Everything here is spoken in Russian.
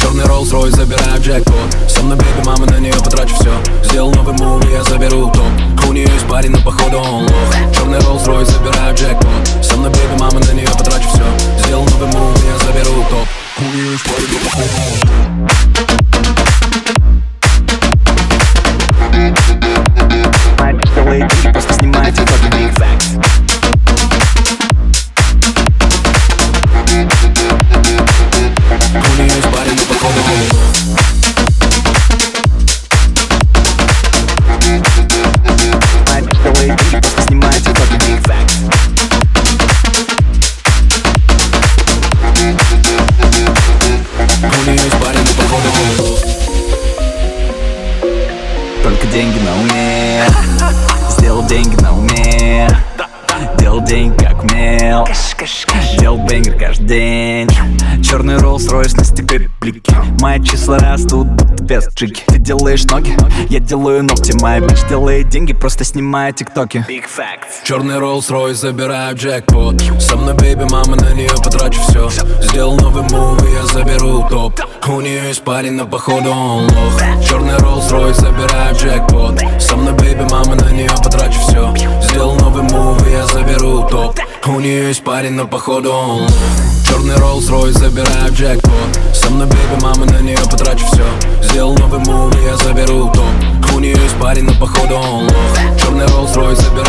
Черный Rolls Royce, забираю джекпот. Со мной беби, мама, на нее потрачу все Сделал новый мув, я заберу топ. У нее есть парень, но походу он лох. Черный Rolls Royce, забираю джекпот. Со мной беби, мама, на нее потрачу походу он лох Только деньги на уме Сделал деньги на умел Делал бенгер каждый день. Черный Rolls Royce на стекле блики Мои числа растут будто без джики Ты делаешь ноги, я делаю ногти. Моя бич делает деньги, просто снимая тиктоки. Big Facts. Черный Rolls Royce, забираю джекпот. Со мной бейби, мама, на нее потрачу все Сделал новый мув, я заберу топ. У нее есть парень, но походу он лох У нее есть парень, но походу. Он Черный Rolls Royce, забираю джекпот. Со мной бейби, мама, на нее потрачу все Сделал новый мув, я заберу топ. У нее есть парень, но походу. Он лох Черный Rolls Royce, забираю